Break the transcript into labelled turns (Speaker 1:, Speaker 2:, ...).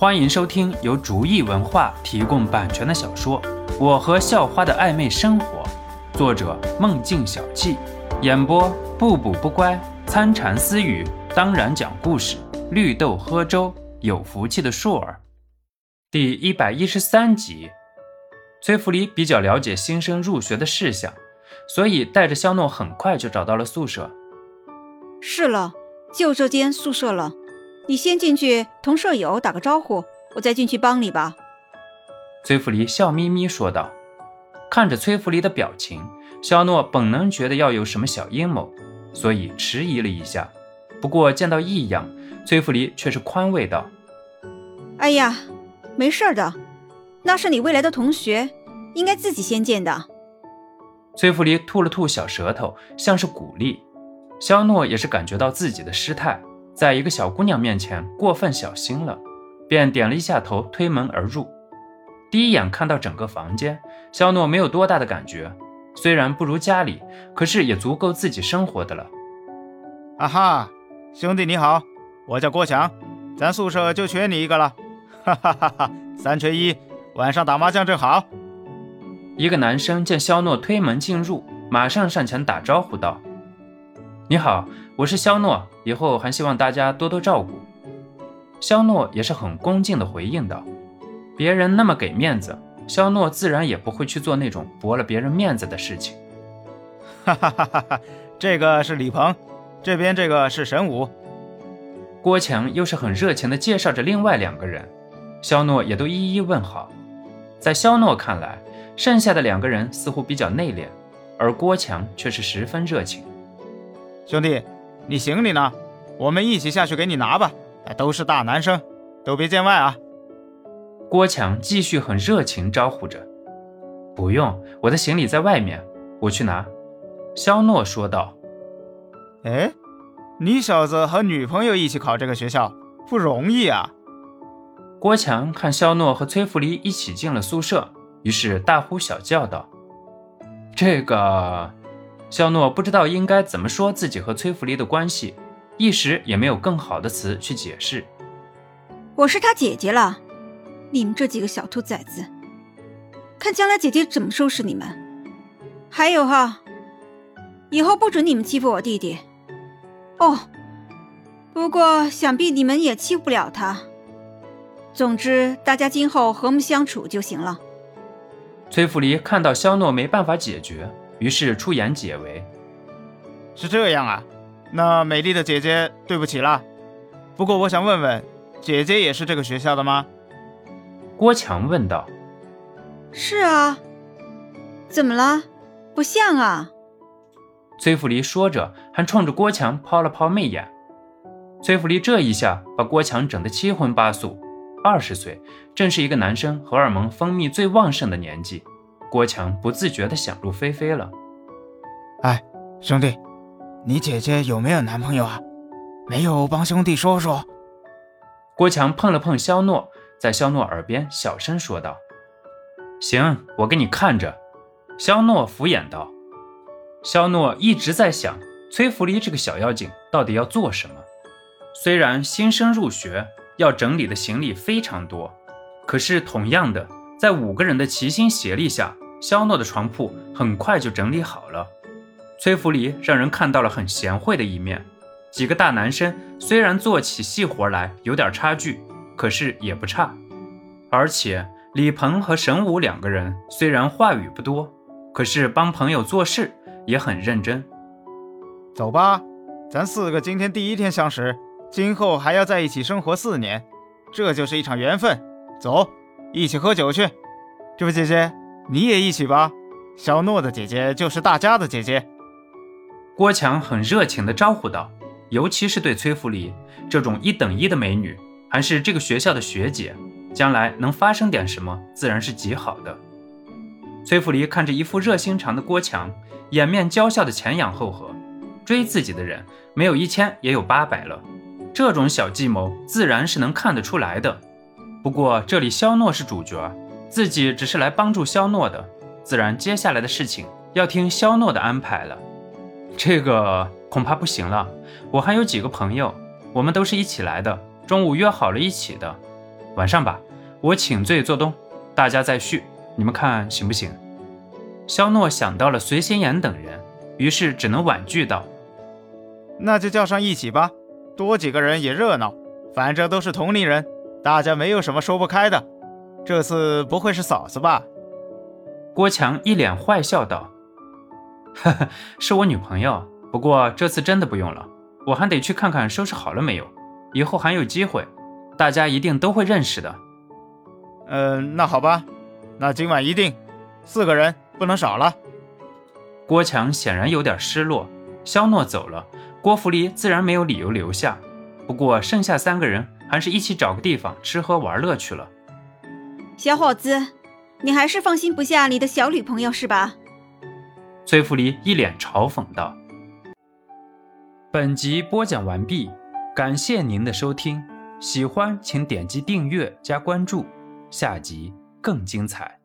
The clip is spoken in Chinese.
Speaker 1: 欢迎收听由竹意文化提供版权的小说《我和校花的暧昧生活》，作者梦境小憩，演播不补不乖、参禅私语，当然讲故事，绿豆喝粥，有福气的硕儿。第一百一十三集，崔福黎比较了解新生入学的事项，所以带着肖诺很快就找到了宿舍。
Speaker 2: 是了，就这间宿舍了。你先进去同舍友打个招呼，我再进去帮你吧。”
Speaker 1: 崔福黎笑眯眯说道。看着崔福黎的表情，肖诺本能觉得要有什么小阴谋，所以迟疑了一下。不过见到异样，崔福黎却是宽慰道：“
Speaker 2: 哎呀，没事的，那是你未来的同学，应该自己先见的。”
Speaker 1: 崔福黎吐了吐小舌头，像是鼓励。肖诺也是感觉到自己的失态。在一个小姑娘面前过分小心了，便点了一下头，推门而入。第一眼看到整个房间，肖诺没有多大的感觉，虽然不如家里，可是也足够自己生活的了。
Speaker 3: 啊哈，兄弟你好，我叫郭强，咱宿舍就缺你一个了，哈哈哈哈！三缺一，晚上打麻将正好。
Speaker 1: 一个男生见肖诺推门进入，马上上前打招呼道：“你好。”我是肖诺，以后还希望大家多多照顾。肖诺也是很恭敬地回应道：“别人那么给面子，肖诺自然也不会去做那种驳了别人面子的事情。”
Speaker 3: 哈哈哈哈哈！这个是李鹏，这边这个是神武。
Speaker 1: 郭强又是很热情地介绍着另外两个人，肖诺也都一一问好。在肖诺看来，剩下的两个人似乎比较内敛，而郭强却是十分热情。
Speaker 3: 兄弟。你行李呢？我们一起下去给你拿吧。哎，都是大男生，都别见外啊。
Speaker 1: 郭强继续很热情招呼着：“不用，我的行李在外面，我去拿。”肖诺说道。
Speaker 3: “哎，你小子和女朋友一起考这个学校，不容易啊。”
Speaker 1: 郭强看肖诺和崔福黎一起进了宿舍，于是大呼小叫道：“这个……”肖诺不知道应该怎么说自己和崔福黎的关系，一时也没有更好的词去解释。
Speaker 2: 我是他姐姐了，你们这几个小兔崽子，看将来姐姐怎么收拾你们。还有哈，以后不准你们欺负我弟弟。哦，不过想必你们也欺负不了他。总之，大家今后和睦相处就行了。
Speaker 1: 崔福黎看到肖诺没办法解决。于是出言解围，
Speaker 3: 是这样啊，那美丽的姐姐，对不起啦。不过我想问问，姐姐也是这个学校的吗？
Speaker 1: 郭强问道。
Speaker 2: 是啊，怎么了？不像啊。
Speaker 1: 崔福黎说着，还冲着郭强抛了抛媚眼。崔福黎这一下把郭强整得七荤八素。二十岁，正是一个男生荷尔蒙分泌最旺盛的年纪。郭强不自觉地想入非非了。
Speaker 3: 哎，兄弟，你姐姐有没有男朋友啊？没有，帮兄弟说说。
Speaker 1: 郭强碰了碰肖诺，在肖诺耳边小声说道：“行，我给你看着。”肖诺敷衍道。肖诺一直在想，崔福黎这个小妖精到底要做什么？虽然新生入学要整理的行李非常多，可是同样的。在五个人的齐心协力下，肖诺的床铺很快就整理好了。崔福黎让人看到了很贤惠的一面。几个大男生虽然做起细活来有点差距，可是也不差。而且李鹏和沈武两个人虽然话语不多，可是帮朋友做事也很认真。
Speaker 3: 走吧，咱四个今天第一天相识，今后还要在一起生活四年，这就是一场缘分。走。一起喝酒去，这位姐姐，你也一起吧。小诺的姐姐就是大家的姐姐。
Speaker 1: 郭强很热情地招呼道，尤其是对崔福黎这种一等一的美女，还是这个学校的学姐，将来能发生点什么，自然是极好的。崔福黎看着一副热心肠的郭强，掩面娇笑的前仰后合，追自己的人没有一千也有八百了，这种小计谋自然是能看得出来的。不过这里肖诺是主角，自己只是来帮助肖诺的，自然接下来的事情要听肖诺的安排了。这个恐怕不行了，我还有几个朋友，我们都是一起来的，中午约好了一起的，晚上吧，我请罪做东，大家再叙，你们看行不行？肖诺想到了隋先言等人，于是只能婉拒道：“
Speaker 3: 那就叫上一起吧，多几个人也热闹。反正都是同龄人，大家没有什么说不开的。这次不会是嫂子吧？”
Speaker 1: 郭强一脸坏笑道：“呵呵，是我女朋友。不过这次真的不用了，我还得去看看收拾好了没有。以后还有机会，大家一定都会认识的。”
Speaker 3: 嗯，那好吧，那今晚一定四个人。不能少了。
Speaker 1: 郭强显然有点失落。肖诺走了，郭福离自然没有理由留下。不过剩下三个人还是一起找个地方吃喝玩乐去了。
Speaker 2: 小伙子，你还是放心不下你的小女朋友是吧？
Speaker 1: 崔福离一脸嘲讽道。本集播讲完毕，感谢您的收听。喜欢请点击订阅加关注，下集更精彩。